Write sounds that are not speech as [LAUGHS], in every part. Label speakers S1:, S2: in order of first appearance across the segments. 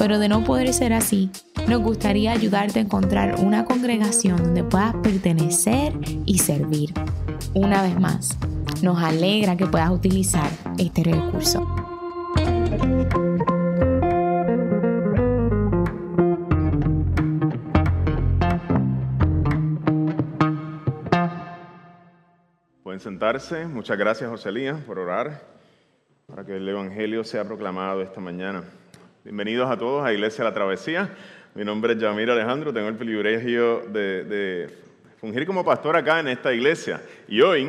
S1: pero de no poder ser así, nos gustaría ayudarte a encontrar una congregación donde puedas pertenecer y servir. Una vez más, nos alegra que puedas utilizar este recurso.
S2: Pueden sentarse. Muchas gracias, Joselía, por orar para que el Evangelio sea proclamado esta mañana. Bienvenidos a todos a Iglesia La Travesía. Mi nombre es Yamir Alejandro, tengo el privilegio de, fungir como pastor acá en esta iglesia. Y hoy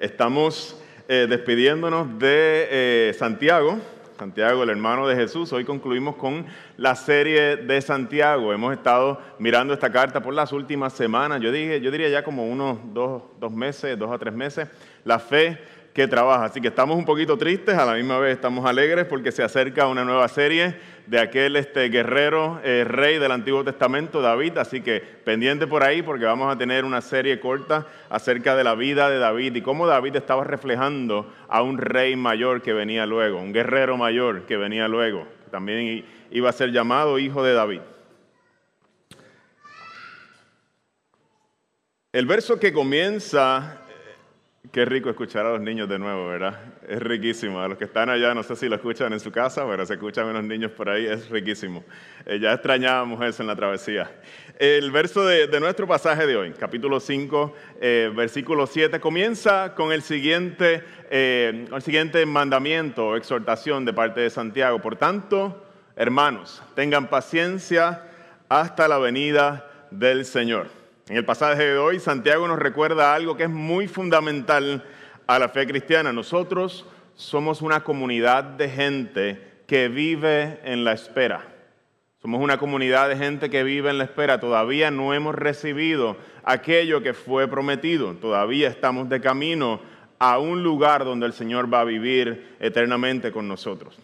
S2: estamos eh, despidiéndonos de eh, Santiago, Santiago, el hermano de Jesús. Hoy concluimos con la serie de Santiago. Hemos estado mirando esta carta por las últimas semanas, yo, yo diría ya como unos dos, dos meses, dos a tres meses. La fe que trabaja. Así que estamos un poquito tristes, a la misma vez estamos alegres porque se acerca una nueva serie de aquel este, guerrero eh, rey del Antiguo Testamento, David. Así que pendiente por ahí porque vamos a tener una serie corta acerca de la vida de David y cómo David estaba reflejando a un rey mayor que venía luego, un guerrero mayor que venía luego. También iba a ser llamado hijo de David. El verso que comienza Qué rico escuchar a los niños de nuevo, ¿verdad? Es riquísimo. A los que están allá, no sé si lo escuchan en su casa, pero se escuchan menos niños por ahí, es riquísimo. Eh, ya extrañábamos eso en la travesía. El verso de, nuestro pasaje de hoy, capítulo 5, eh, versículo 7, comienza con el siguiente, eh, el siguiente mandamiento o exhortación de parte de Santiago. Por tanto, hermanos, tengan paciencia hasta la venida del Señor. En el pasaje de hoy, Santiago nos recuerda algo que es muy fundamental a la fe cristiana. Nosotros somos una comunidad de gente que vive en la espera. Somos una comunidad de gente que vive en la espera. Todavía no hemos recibido aquello que fue prometido. Todavía estamos de camino a un lugar donde el Señor va a vivir eternamente con nosotros.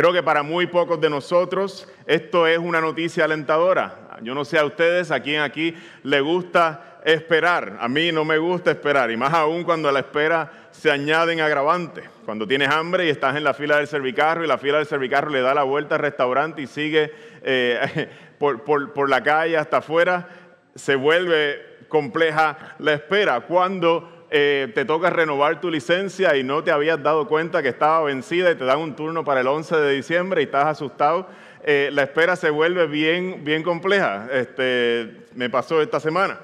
S2: Creo que para muy pocos de nosotros esto es una noticia alentadora. Yo no sé a ustedes, a quién aquí le gusta esperar. A mí no me gusta esperar, y más aún cuando a la espera se añaden agravantes. Cuando tienes hambre y estás en la fila del servicarro y la fila del servicarro le da la vuelta al restaurante y sigue eh, [LAUGHS] por, la calle hasta afuera, se vuelve compleja la espera. Cuando eh, te toca renovar tu licencia y no te habías dado cuenta que estaba vencida y te dan un turno para el 11 de diciembre y estás asustado eh, la espera se vuelve bien, bien compleja. Este, me pasó esta semana.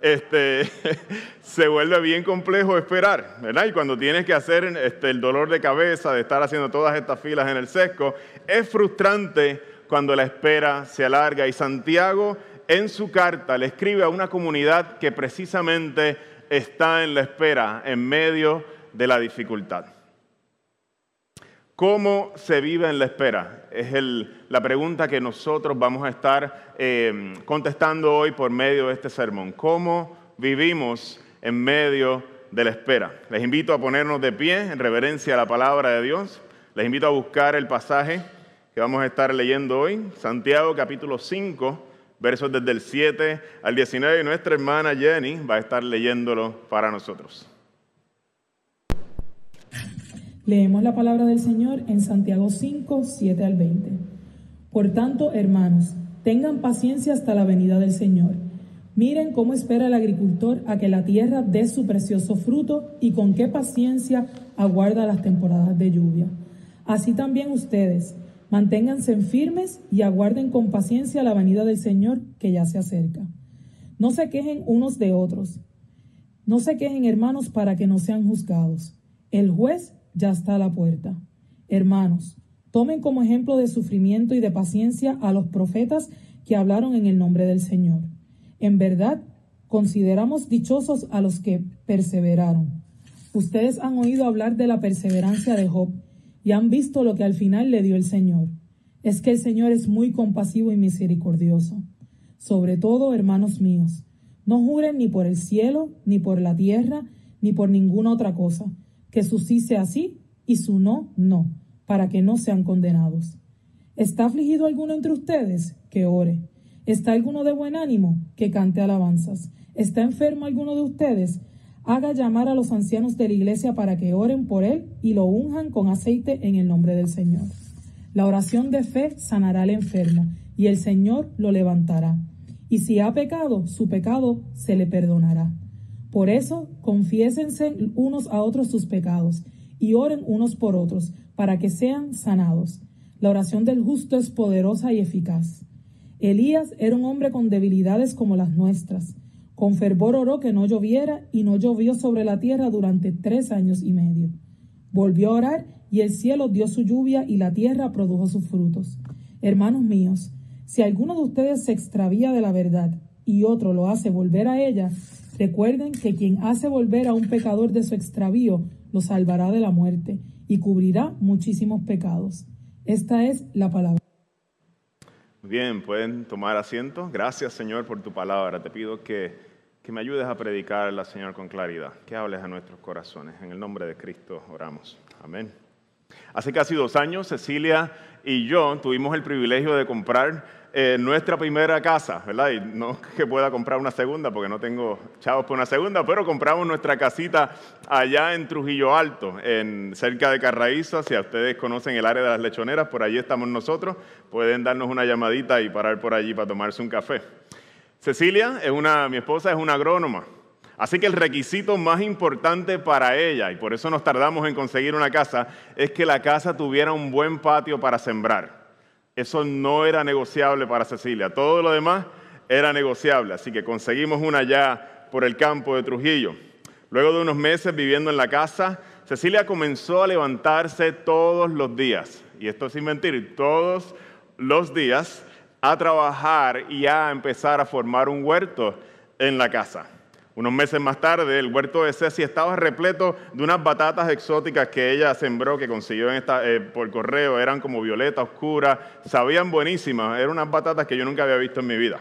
S2: Este, [LAUGHS] se vuelve bien complejo esperar, ¿verdad? Y cuando tienes que hacer este, el dolor de cabeza de estar haciendo todas estas filas en el sesco, es frustrante cuando la espera se alarga. Y Santiago en su carta le escribe a una comunidad que precisamente está en la espera, en medio de la dificultad. ¿Cómo se vive en la espera? Es la pregunta que nosotros vamos a estar eh, contestando hoy por medio de este sermón. ¿Cómo vivimos en medio de la espera? Les invito a ponernos de pie en reverencia a la palabra de Dios. Les invito a buscar el pasaje que vamos a estar leyendo hoy, Santiago capítulo 5, versos desde el 7 al 19. Y nuestra hermana Jenny va a estar leyéndolo para nosotros.
S3: Leemos la palabra del Señor en Santiago 5, 7 al 20. Por tanto, hermanos, tengan paciencia hasta la venida del Señor. Miren cómo espera el agricultor a que la tierra dé su precioso fruto y con qué paciencia aguarda las temporadas de lluvia. Así también ustedes, manténganse firmes y aguarden con paciencia la venida del Señor que ya se acerca. No se quejen unos de otros. No se quejen, hermanos, para que no sean juzgados. El juez ya está a la puerta. Hermanos, tomen como ejemplo de sufrimiento y de paciencia a los profetas que hablaron en el nombre del Señor. En verdad, consideramos dichosos a los que perseveraron. Ustedes han oído hablar de la perseverancia de Job y han visto lo que al final le dio el Señor. Es que el Señor es muy compasivo y misericordioso. Sobre todo, hermanos míos, No juren ni por el cielo, ni por la tierra, ni por ninguna otra cosa, que su sí sea sí y su no, no, para que no sean condenados. ¿Está afligido alguno entre ustedes? Que ore. ¿Está alguno de buen ánimo? Que cante alabanzas. ¿Está enfermo alguno de ustedes? Haga llamar a los ancianos de la iglesia para que oren por él y lo unjan con aceite en el nombre del Señor. La oración de fe sanará al enfermo y el Señor lo levantará. Y si ha pecado, su pecado se le perdonará. Por eso, confiésense unos a otros sus pecados y oren unos por otros para que sean sanados. La oración del justo es poderosa y eficaz. Elías era un hombre con debilidades como las nuestras. Con fervor oró que no lloviera y no llovió sobre la tierra durante tres años y medio. Volvió a orar y el cielo dio su lluvia y la tierra produjo sus frutos. Hermanos míos, si alguno de ustedes se extravía de la verdad y otro lo hace volver a ella, recuerden que quien hace volver a un pecador de su extravío lo salvará de la muerte y cubrirá muchísimos pecados. Esta es la palabra.
S2: Bien, pueden tomar asiento. Gracias Señor por tu palabra. Te pido que, que me ayudes a predicarla, Señor, con claridad, que hables a nuestros corazones. En el nombre de Cristo oramos. Amén. Hace casi dos años, Cecilia y yo tuvimos el privilegio de comprar eh, nuestra primera casa, ¿verdad? Y no [LAUGHS] que pueda comprar una segunda, porque no tengo chavos para una segunda, pero compramos nuestra casita allá en Trujillo Alto, en, cerca de Carraízo. Si ustedes conocen el área de las lechoneras, por allí estamos nosotros. Pueden darnos una llamadita y parar por allí para tomarse un café. Cecilia, es una, mi esposa, es una agrónoma. Así que el requisito más importante para ella, y por eso nos tardamos en conseguir una casa, es que la casa tuviera un buen patio para sembrar. Eso no era negociable para Cecilia. Todo lo demás era negociable. Así que conseguimos una ya por el campo de Trujillo. Luego de unos meses viviendo en la casa, Cecilia comenzó a levantarse todos los días, y esto sin mentir, todos los días, a trabajar y a empezar a formar un huerto en la casa. Unos meses más tarde, el huerto de Ceci estaba repleto de unas batatas exóticas que ella sembró, que consiguió eh, por correo. Eran como violeta oscura, sabían buenísimas. Eran unas batatas que yo nunca había visto en mi vida.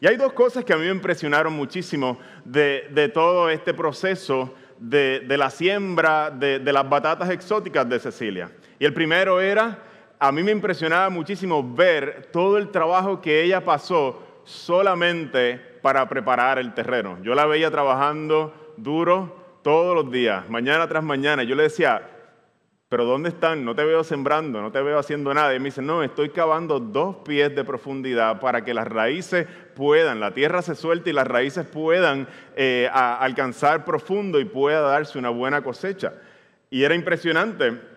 S2: Y hay dos cosas que a mí me impresionaron muchísimo de, todo este proceso de, la siembra de, de las batatas exóticas de Cecilia. Y el primero era, a mí me impresionaba muchísimo ver todo el trabajo que ella pasó solamente para preparar el terreno. Yo la veía trabajando duro todos los días, mañana tras mañana. Yo le decía, pero ¿dónde están? No te veo sembrando, no te veo haciendo nada. Y me dice, no, estoy cavando dos pies de profundidad para que las raíces puedan, la tierra se suelte y las raíces puedan eh, alcanzar profundo y pueda darse una buena cosecha. Y era impresionante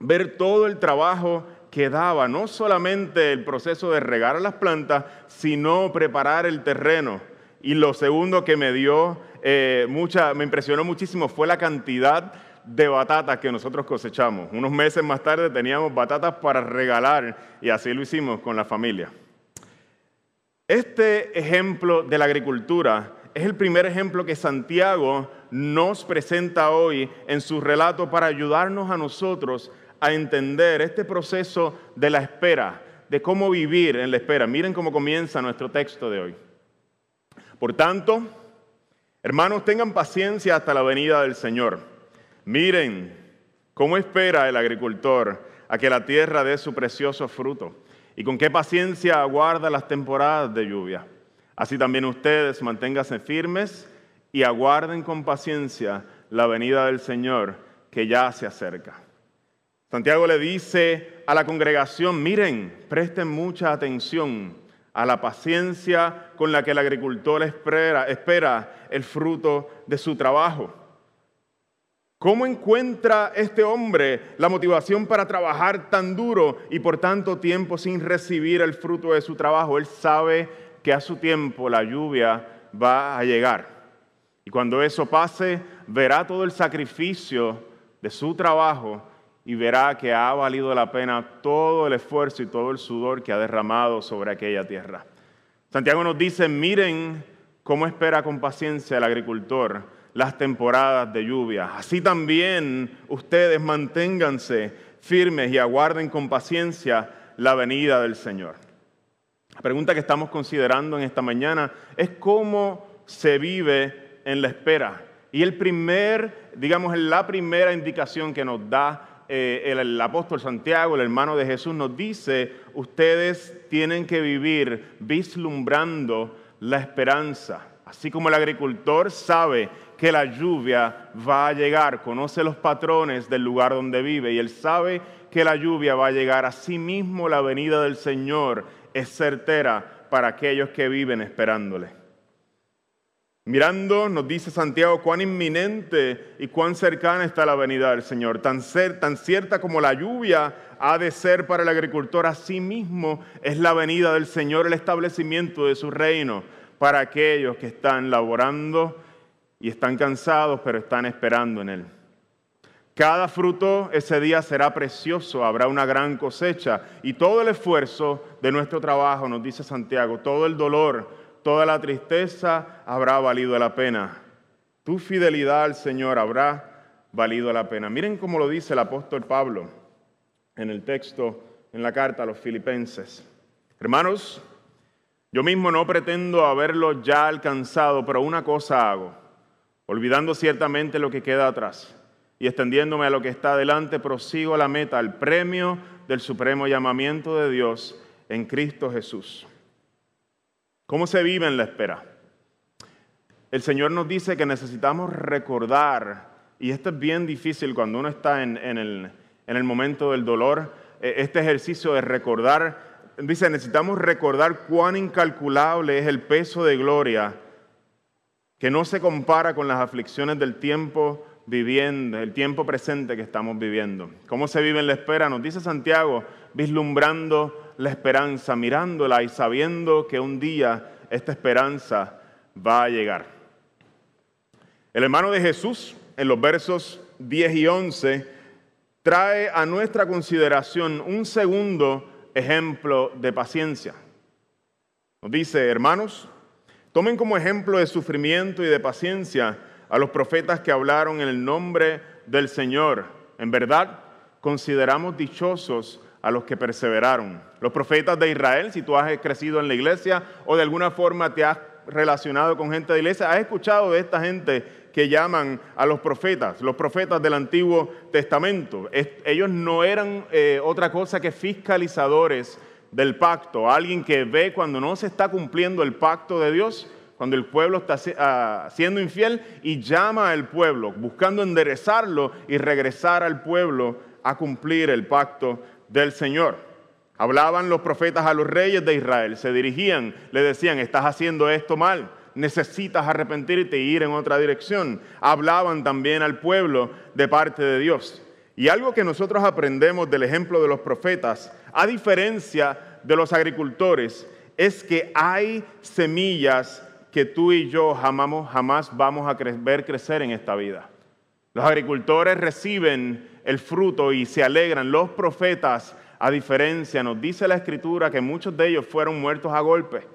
S2: ver todo el trabajo quedaba no solamente el proceso de regar las plantas, sino preparar el terreno. Y lo segundo que me dio eh, mucha, me impresionó muchísimo fue la cantidad de batatas que nosotros cosechamos. Unos meses más tarde teníamos batatas para regalar y así lo hicimos con la familia. Este ejemplo de la agricultura es el primer ejemplo que Santiago nos presenta hoy en su relato para ayudarnos a nosotros a entender este proceso de la espera, de cómo vivir en la espera. Miren cómo comienza nuestro texto de hoy. Por tanto, hermanos, tengan paciencia hasta la venida del Señor. Miren cómo espera el agricultor a que la tierra dé su precioso fruto y con qué paciencia aguarda las temporadas de lluvia. Así también ustedes manténganse firmes y aguarden con paciencia la venida del Señor que ya se acerca. Santiago le dice a la congregación, miren, presten mucha atención a la paciencia con la que el agricultor espera, espera el fruto de su trabajo. ¿Cómo encuentra este hombre la motivación para trabajar tan duro y por tanto tiempo sin recibir el fruto de su trabajo? Él sabe que a su tiempo la lluvia va a llegar. Y cuando eso pase, verá todo el sacrificio de su trabajo y verá que ha valido la pena todo el esfuerzo y todo el sudor que ha derramado sobre aquella tierra. Santiago nos dice, miren cómo espera con paciencia el agricultor las temporadas de lluvia. Así también ustedes manténganse firmes y aguarden con paciencia la venida del Señor. La pregunta que estamos considerando en esta mañana es cómo se vive en la espera. Y el primer, digamos, la primera indicación que nos da eh, el, el, apóstol Santiago, el hermano de Jesús, nos dice, ustedes tienen que vivir vislumbrando la esperanza. Así como el agricultor sabe que la lluvia va a llegar, conoce los patrones del lugar donde vive y él sabe que la lluvia va a llegar, asimismo la venida del Señor es certera para aquellos que viven esperándole. Mirando, nos dice Santiago, cuán inminente y cuán cercana está la venida del Señor. Tan, cierta como la lluvia ha de ser para el agricultor, así mismo es la venida del Señor, el establecimiento de su reino para aquellos que están laborando y están cansados, pero están esperando en Él. Cada fruto ese día será precioso, habrá una gran cosecha y todo el esfuerzo de nuestro trabajo, nos dice Santiago, todo el dolor, toda la tristeza habrá valido la pena. Tu fidelidad al Señor habrá valido la pena. Miren cómo lo dice el apóstol Pablo en el texto, en la carta a los filipenses. Hermanos, yo mismo no pretendo haberlo ya alcanzado, pero una cosa hago, olvidando ciertamente lo que queda atrás y extendiéndome a lo que está adelante, prosigo la meta, al premio del supremo llamamiento de Dios en Cristo Jesús. ¿Cómo se vive en la espera? El Señor nos dice que necesitamos recordar, y esto es bien difícil cuando uno está en, el, momento del dolor, e, este ejercicio de recordar, dice, necesitamos recordar cuán incalculable es el peso de gloria que no se compara con las aflicciones del tiempo viviendo, el tiempo presente que estamos viviendo. ¿Cómo se vive en la espera? Nos dice Santiago, vislumbrando la esperanza, mirándola y sabiendo que un día esta esperanza va a llegar. El hermano de Jesús, en los versos 10 y 11, trae a nuestra consideración un segundo ejemplo de paciencia. Nos dice, hermanos, tomen como ejemplo de sufrimiento y de paciencia a los profetas que hablaron en el nombre del Señor. En verdad, consideramos dichosos a los que perseveraron. Los profetas de Israel, si tú has crecido en la iglesia o de alguna forma te has relacionado con gente de iglesia, has escuchado de esta gente que llaman a los profetas, los profetas del Antiguo Testamento. ellos no eran eh, otra cosa que fiscalizadores del pacto, alguien que ve cuando no se está cumpliendo el pacto de Dios cuando el pueblo está ah, siendo infiel y llama al pueblo, buscando enderezarlo y regresar al pueblo a cumplir el pacto del Señor. Hablaban los profetas a los reyes de Israel, se dirigían, le decían, estás haciendo esto mal, necesitas arrepentirte e ir en otra dirección. Hablaban también al pueblo de parte de Dios. Y algo que nosotros aprendemos del ejemplo de los profetas, a diferencia de los agricultores, es que hay semillas que tú y yo jamás, jamás vamos a ver crecer en esta vida. Los agricultores reciben el fruto y se alegran. Los profetas, a diferencia, nos dice la escritura que muchos de ellos fueron muertos a golpe,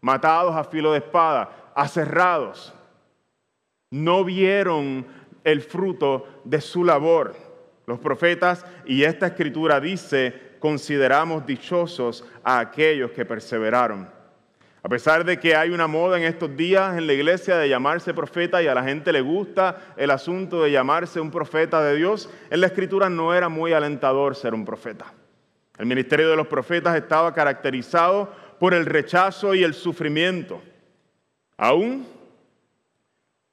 S2: matados a filo de espada, aserrados. No vieron el fruto de su labor. Los profetas y esta escritura dice, consideramos dichosos a aquellos que perseveraron. A pesar de que hay una moda en estos días en la iglesia de llamarse profeta y a la gente le gusta el asunto de llamarse un profeta de Dios, en la escritura no era muy alentador ser un profeta. El ministerio de los profetas estaba caracterizado por el rechazo y el sufrimiento. Aún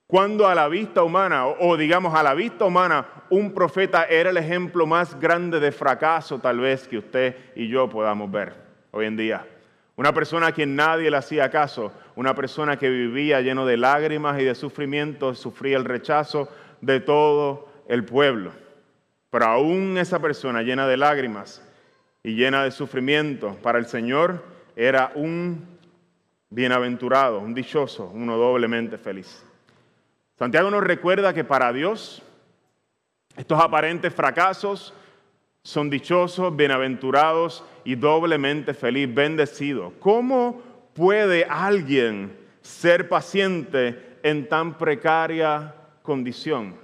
S2: cuando a la vista humana, o digamos a la vista humana, un profeta era el ejemplo más grande de fracaso tal vez que usted y yo podamos ver hoy en día. Una persona a quien nadie le hacía caso, una persona que vivía lleno de lágrimas y de sufrimiento, sufría el rechazo de todo el pueblo. Pero aún esa persona llena de lágrimas y llena de sufrimiento, para el Señor era un bienaventurado, un dichoso, uno doblemente feliz. Santiago nos recuerda que para Dios estos aparentes fracasos son dichosos, bienaventurados y doblemente feliz, bendecido. ¿Cómo puede alguien ser paciente en tan precaria condición?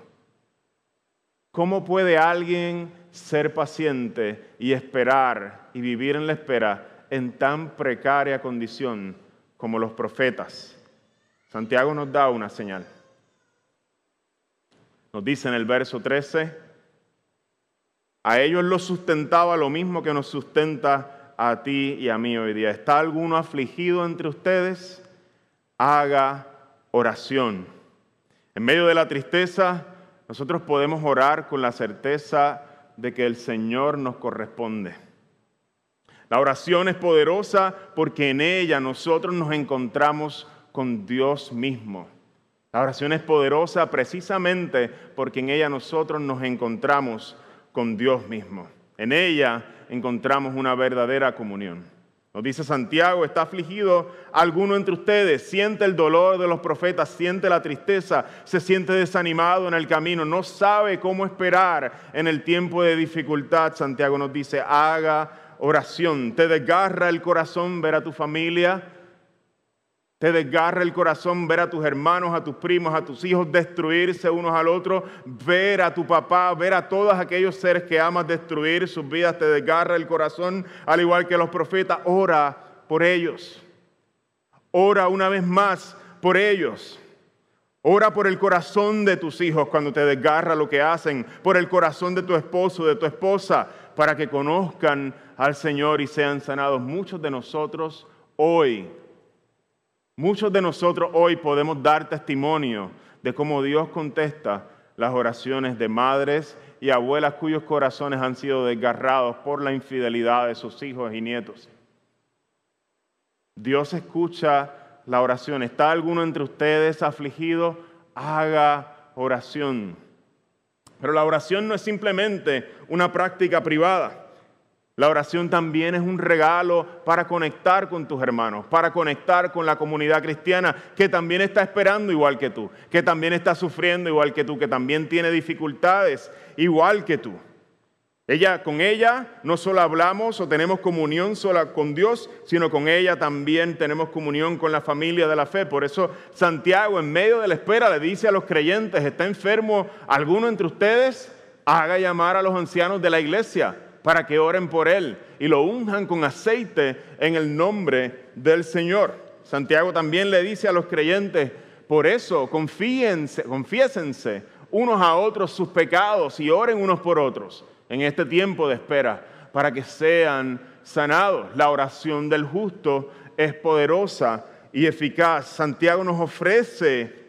S2: ¿Cómo puede alguien ser paciente y esperar y vivir en la espera en tan precaria condición como los profetas? Santiago nos da una señal. Nos dice en el verso 13, a ellos los sustentaba lo mismo que nos sustenta a ti y a mí hoy día. ¿Está alguno afligido entre ustedes? Haga oración. En medio de la tristeza, nosotros podemos orar con la certeza de que el Señor nos corresponde. La oración es poderosa porque en ella nosotros nos encontramos con Dios mismo. La oración es poderosa precisamente porque en ella nosotros nos encontramos con Dios mismo. En ella encontramos una verdadera comunión. Nos dice Santiago, está afligido alguno entre ustedes, siente el dolor de los profetas, siente la tristeza, se siente desanimado en el camino, no sabe cómo esperar en el tiempo de dificultad. Santiago nos dice, haga oración, te desgarra el corazón ver a tu familia, te desgarra el corazón ver a tus hermanos, a tus primos, a tus hijos destruirse unos al otro, ver a tu papá, ver a todos aquellos seres que amas destruir sus vidas, te desgarra el corazón, al igual que los profetas, ora por ellos. Ora una vez más por ellos. Ora por el corazón de tus hijos cuando te desgarra lo que hacen, por el corazón de tu esposo, de tu esposa, para que conozcan al Señor y sean sanados. Muchos de nosotros hoy Muchos de nosotros hoy podemos dar testimonio de cómo Dios contesta las oraciones de madres y abuelas cuyos corazones han sido desgarrados por la infidelidad de sus hijos y nietos. Dios escucha la oración. ¿Está alguno entre ustedes afligido? Haga oración. Pero la oración no es simplemente una práctica privada. La oración también es un regalo para conectar con tus hermanos, para conectar con la comunidad cristiana que también está esperando igual que tú, que también está sufriendo igual que tú, que también tiene dificultades igual que tú. Ella, con ella no solo hablamos o tenemos comunión sola con Dios, sino con ella también tenemos comunión con la familia de la fe. Por eso Santiago en medio de la espera le dice a los creyentes, ¿está enfermo alguno entre ustedes? Haga llamar a los ancianos de la iglesia para que oren por él y lo unjan con aceite en el nombre del Señor. Santiago también le dice a los creyentes, por eso confíense, confiésense unos a otros sus pecados y oren unos por otros en este tiempo de espera para que sean sanados. La oración del justo es poderosa y eficaz. Santiago nos ofrece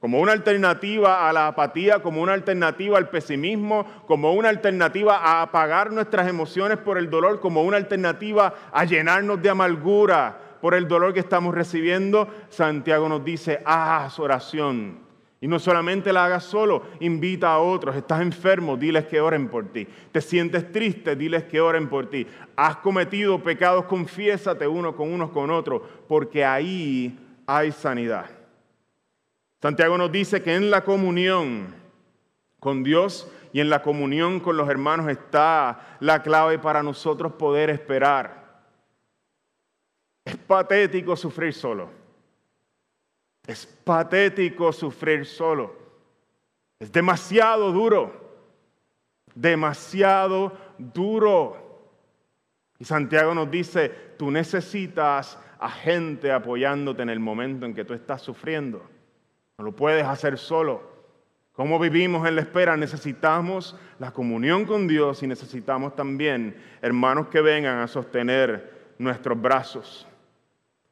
S2: como una alternativa a la apatía, como una alternativa al pesimismo, como una alternativa a apagar nuestras emociones por el dolor, como una alternativa a llenarnos de amargura por el dolor que estamos recibiendo, Santiago nos dice, haz oración. Y no solamente la hagas solo, invita a otros. Estás enfermo, diles que oren por ti. Te sientes triste, diles que oren por ti. Has cometido pecados, confiésate uno con unos con otros, porque ahí hay sanidad. Santiago nos dice que en la comunión con Dios y en la comunión con los hermanos está la clave para nosotros poder esperar. Es patético sufrir solo. Es patético sufrir solo. Es demasiado duro. Demasiado duro. Y Santiago nos dice, tú necesitas a gente apoyándote en el momento en que tú estás sufriendo. No lo puedes hacer solo. Como vivimos en la espera, necesitamos la comunión con Dios y necesitamos también hermanos que vengan a sostener nuestros brazos.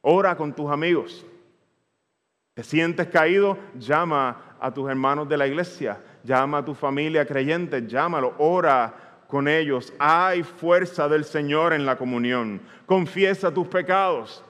S2: Ora con tus amigos. ¿Te sientes caído? Llama a tus hermanos de la iglesia, llama a tu familia creyente, llámalo, ora con ellos. Hay fuerza del Señor en la comunión. Confiesa tus pecados.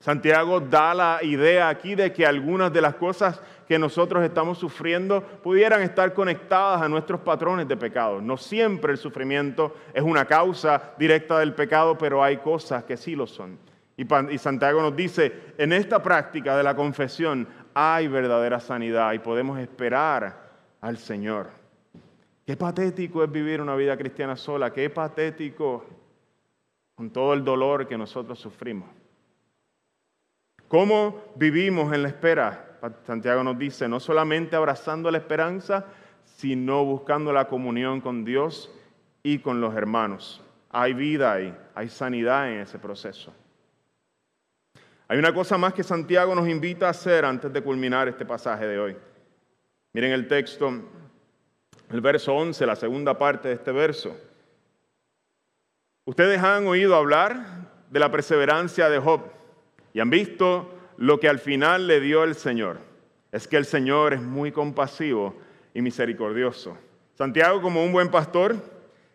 S2: Santiago da la idea aquí de que algunas de las cosas que nosotros estamos sufriendo pudieran estar conectadas a nuestros patrones de pecado. No siempre el sufrimiento es una causa directa del pecado, pero hay cosas que sí lo son. Y Santiago nos dice, en esta práctica de la confesión hay verdadera sanidad y podemos esperar al Señor. Qué patético es vivir una vida cristiana sola, qué patético con todo el dolor que nosotros sufrimos. ¿Cómo vivimos en la espera? Santiago nos dice, no solamente abrazando la esperanza, sino buscando la comunión con Dios y con los hermanos. Hay vida ahí, hay sanidad en ese proceso. Hay una cosa más que Santiago nos invita a hacer antes de culminar este pasaje de hoy. Miren el texto, el verso 11, la segunda parte de este verso. Ustedes han oído hablar de la perseverancia de Job y han visto lo que al final le dio el Señor. Es que el Señor es muy compasivo y misericordioso. Santiago, como un buen pastor,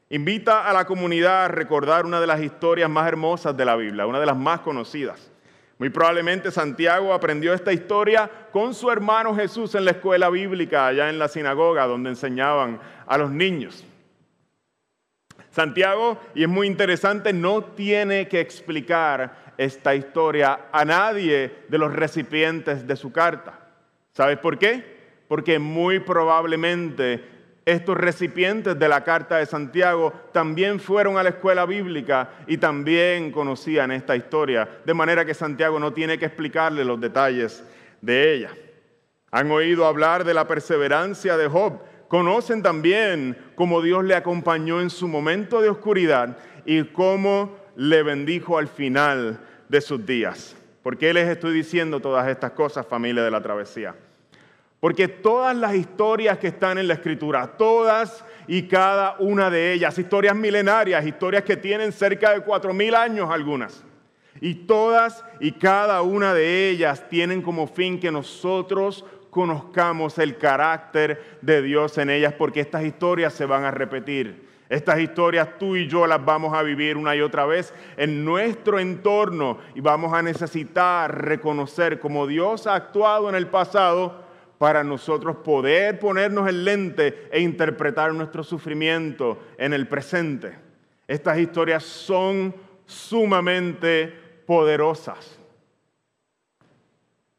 S2: invita a la comunidad a recordar una de las historias más hermosas de la Biblia, una de las más conocidas. Muy probablemente Santiago aprendió esta historia con su hermano Jesús en la escuela bíblica, allá en la sinagoga, donde enseñaban a los niños. Santiago, y es muy interesante, no tiene que explicar esta historia a nadie de los recipientes de su carta. ¿Sabes por qué? Porque muy probablemente estos recipientes de la carta de Santiago también fueron a la escuela bíblica y también conocían esta historia, de manera que Santiago no tiene que explicarle los detalles de ella. Han oído hablar de la perseverancia de Job, conocen también cómo Dios le acompañó en su momento de oscuridad y cómo le bendijo al final de sus días. ¿Por qué les estoy diciendo todas estas cosas, familia de la travesía? Porque todas las historias que están en la escritura, todas y cada una de ellas, historias milenarias, historias que tienen cerca de cuatro mil años algunas, y todas y cada una de ellas tienen como fin que nosotros conozcamos el carácter de Dios en ellas, porque estas historias se van a repetir. Estas historias tú y yo las vamos a vivir una y otra vez en nuestro entorno y vamos a necesitar reconocer cómo Dios ha actuado en el pasado para nosotros poder ponernos el lente e interpretar nuestro sufrimiento en el presente. Estas historias son sumamente poderosas.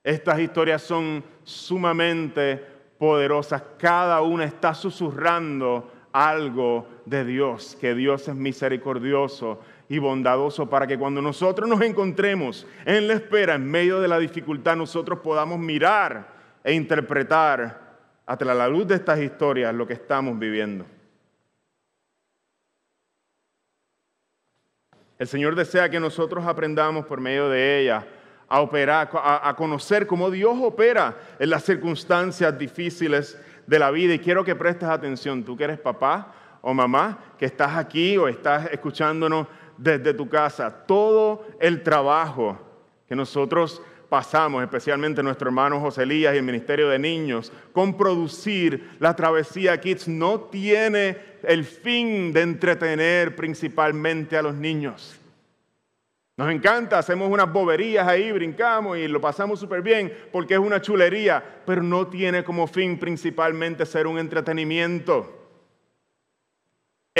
S2: Estas historias son sumamente poderosas. Cada una está susurrando algo de Dios, que Dios es misericordioso y bondadoso para que cuando nosotros nos encontremos en la espera, en medio de la dificultad, nosotros podamos mirar e interpretar hasta la luz de estas historias lo que estamos viviendo. El Señor desea que nosotros aprendamos por medio de ella a operar, a, conocer cómo Dios opera en las circunstancias difíciles de la vida. Y quiero que prestes atención, tú que eres papá o mamá, que estás aquí o estás escuchándonos desde tu casa, todo el trabajo que nosotros pasamos, especialmente nuestro hermano José Elías y el Ministerio de Niños, con producir la travesía Kids no tiene el fin de entretener principalmente a los niños. Nos encanta, hacemos unas boberías ahí, brincamos y lo pasamos súper bien porque es una chulería, pero no tiene como fin principalmente ser un entretenimiento.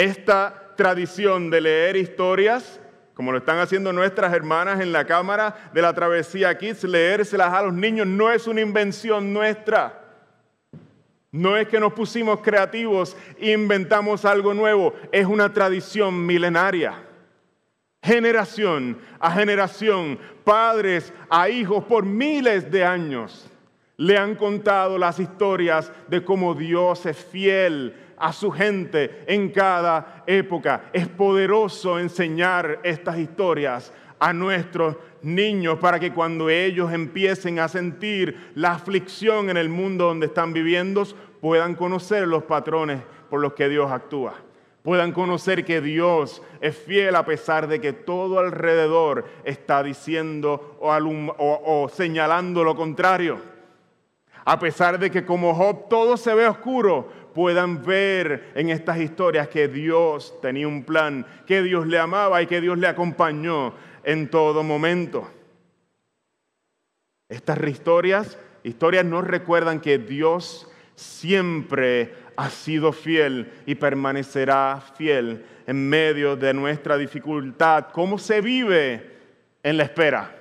S2: Esta tradición de leer historias como lo están haciendo nuestras hermanas en la cámara de la travesía Kids, leérselas a los niños no es una invención nuestra. No es que nos pusimos creativos e inventamos algo nuevo, es una tradición milenaria. Generación a generación, padres a hijos por miles de años le han contado las historias de cómo Dios es fiel a su gente en cada época. Es poderoso enseñar estas historias a nuestros niños para que cuando ellos empiecen a sentir la aflicción en el mundo donde están viviendo, puedan conocer los patrones por los que Dios actúa. Puedan conocer que Dios es fiel a pesar de que todo alrededor está diciendo o, señalando lo contrario. A pesar de que como Job todo se ve oscuro, puedan ver en estas historias que Dios tenía un plan, que Dios le amaba y que Dios le acompañó en todo momento. Estas historias, historias nos recuerdan que Dios siempre ha sido fiel y permanecerá fiel en medio de nuestra dificultad. ¿Cómo se vive en la espera?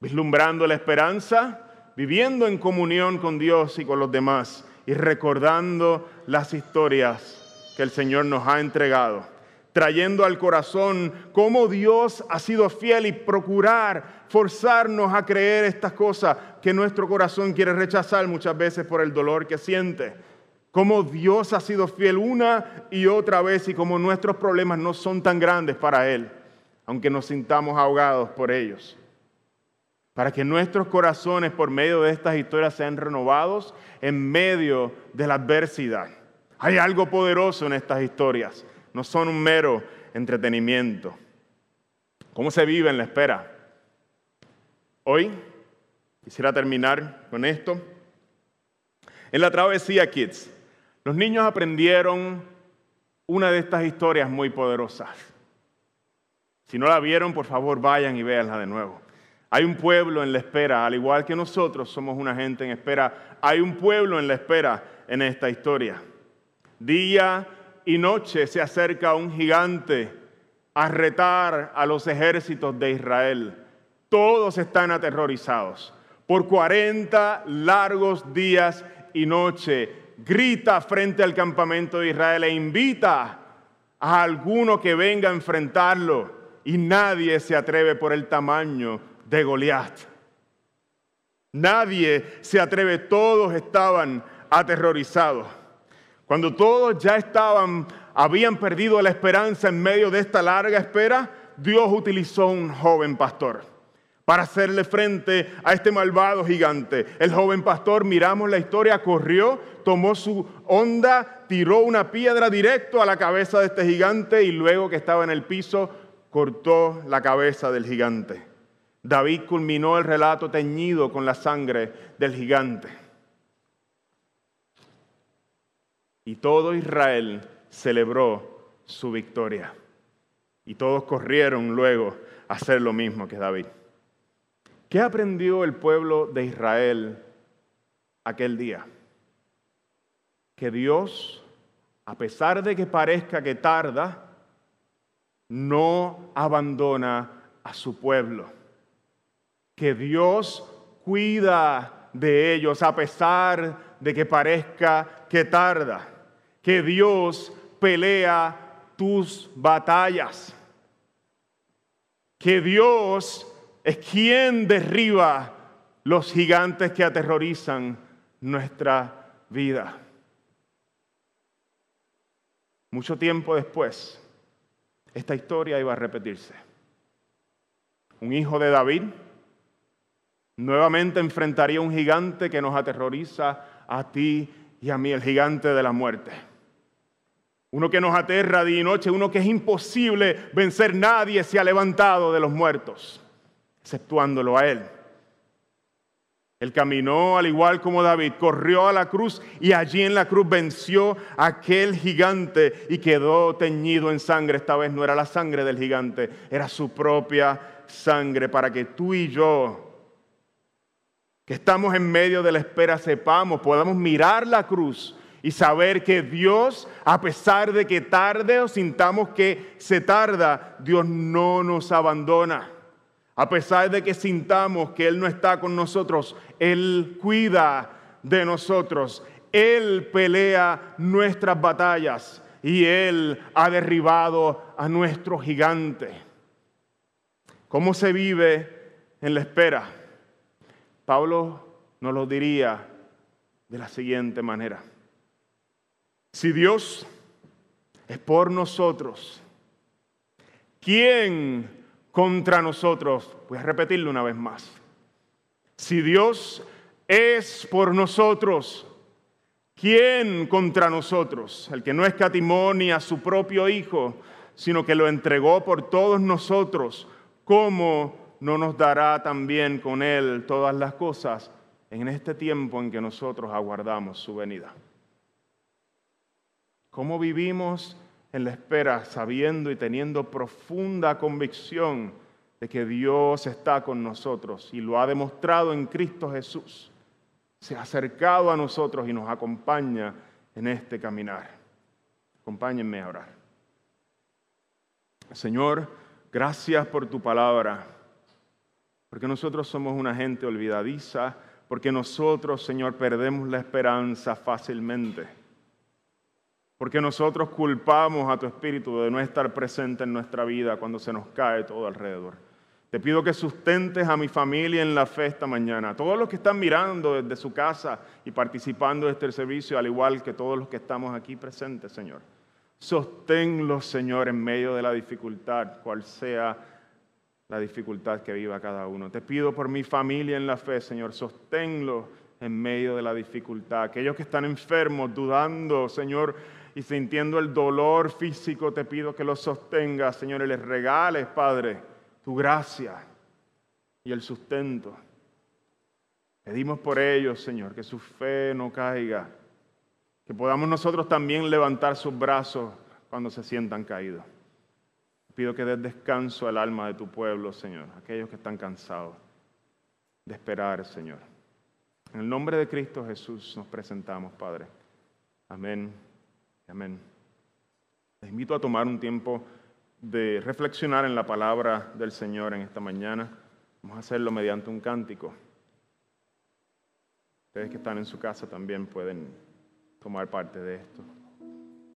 S2: Vislumbrando la esperanza, viviendo en comunión con Dios y con los demás y recordando las historias que el Señor nos ha entregado, trayendo al corazón cómo Dios ha sido fiel y procurar forzarnos a creer estas cosas que nuestro corazón quiere rechazar muchas veces por el dolor que siente. Cómo Dios ha sido fiel una y otra vez y cómo nuestros problemas no son tan grandes para Él. aunque nos sintamos ahogados por ellos. Para que nuestros corazones por medio de estas historias sean renovados en medio de la adversidad. Hay algo poderoso en estas historias, no son un mero entretenimiento. ¿Cómo se vive en la espera? Hoy quisiera terminar con esto. En la travesía Kids, los niños aprendieron una de estas historias muy poderosas. Si no la vieron, por favor vayan y véanla de nuevo. Hay un pueblo en la espera, al igual que nosotros somos una gente en espera, hay un pueblo en la espera en esta historia. Día y noche se acerca un gigante a retar a los ejércitos de Israel. Todos están aterrorizados. Por 40 largos días y noche grita frente al campamento de Israel e invita a alguno que venga a enfrentarlo y nadie se atreve por el tamaño de Goliat. Nadie se atreve, todos estaban aterrorizados. Cuando todos ya estaban, habían perdido la esperanza en medio de esta larga espera, Dios utilizó un joven pastor para hacerle frente a este malvado gigante. El joven pastor, miramos la historia, corrió, tomó su onda, tiró una piedra directo a la cabeza de este gigante y luego que estaba en el piso, cortó la cabeza del gigante. David culminó el relato teñido con la sangre del gigante. Y todo Israel celebró su victoria. Y todos corrieron luego a hacer lo mismo que David. ¿Qué aprendió el pueblo de Israel aquel día? Que Dios, a pesar de que parezca que tarda, no abandona a su pueblo. Que Dios cuida de ellos a pesar de que parezca que tarda. Que Dios pelea tus batallas. Que Dios es quien derriba los gigantes que aterrorizan nuestra vida. Mucho tiempo después, esta historia iba a repetirse. Un hijo de David nuevamente enfrentaría un gigante que nos aterroriza a ti y a mí, el gigante de la muerte. Uno que nos aterra día y noche, uno que es imposible vencer, nadie se ha levantado de los muertos exceptuándolo a él. Él caminó al igual como David, corrió a la cruz y allí en la cruz venció a aquel gigante y quedó teñido en sangre. Esta vez no era la sangre del gigante, era su propia sangre para que tú y yo, que estamos en medio de la espera, sepamos, podamos mirar la cruz y saber que Dios, a pesar de que tarde o sintamos que se tarda, Dios no nos abandona. A pesar de que sintamos que Él no está con nosotros, Él cuida de nosotros. Él pelea nuestras batallas y Él ha derribado a nuestro gigante. ¿Cómo se vive en la espera? Pablo nos lo diría de la siguiente manera. Si Dios es por nosotros, ¿quién contra nosotros. Voy a repetirlo una vez más. Si Dios es por nosotros, ¿quién contra nosotros? El que no escatimó ni a su propio Hijo, sino que lo entregó por todos nosotros, ¿cómo no nos dará también con Él todas las cosas en este tiempo en que nosotros aguardamos su venida? ¿Cómo vivimos en la espera, sabiendo y teniendo profunda convicción de que Dios está con nosotros y lo ha demostrado en Cristo Jesús. Se ha acercado a nosotros y nos acompaña en este caminar. Acompáñenme a orar. Señor, gracias por tu palabra, porque nosotros somos una gente olvidadiza, porque nosotros, Señor, perdemos la esperanza fácilmente. Porque nosotros culpamos a tu Espíritu de no estar presente en nuestra vida cuando se nos cae todo alrededor. Te pido que sustentes a mi familia en la fe esta mañana. A todos los que están mirando desde su casa y participando de este servicio, al igual que todos los que estamos aquí presentes, Señor. Sosténlos, Señor, en medio de la dificultad, cual sea la dificultad que viva cada uno. Te pido por mi familia en la fe, Señor, sosténlo en medio de la dificultad. Aquellos que están enfermos, dudando, Señor, y sintiendo el dolor físico, te pido que los sostengas, Señor, y les regales, Padre, tu gracia y el sustento. Pedimos por ellos, Señor, que su fe no caiga, que podamos nosotros también levantar sus brazos cuando se sientan caídos. Pido que des descanso al alma de tu pueblo, Señor, aquellos que están cansados de esperar, Señor. En el nombre de Cristo Jesús nos presentamos, Padre. Amén. Amén. Les invito a tomar un tiempo de reflexionar en la palabra del Señor en esta mañana. Vamos a hacerlo mediante un cántico. Ustedes que están en su casa también pueden tomar parte de esto.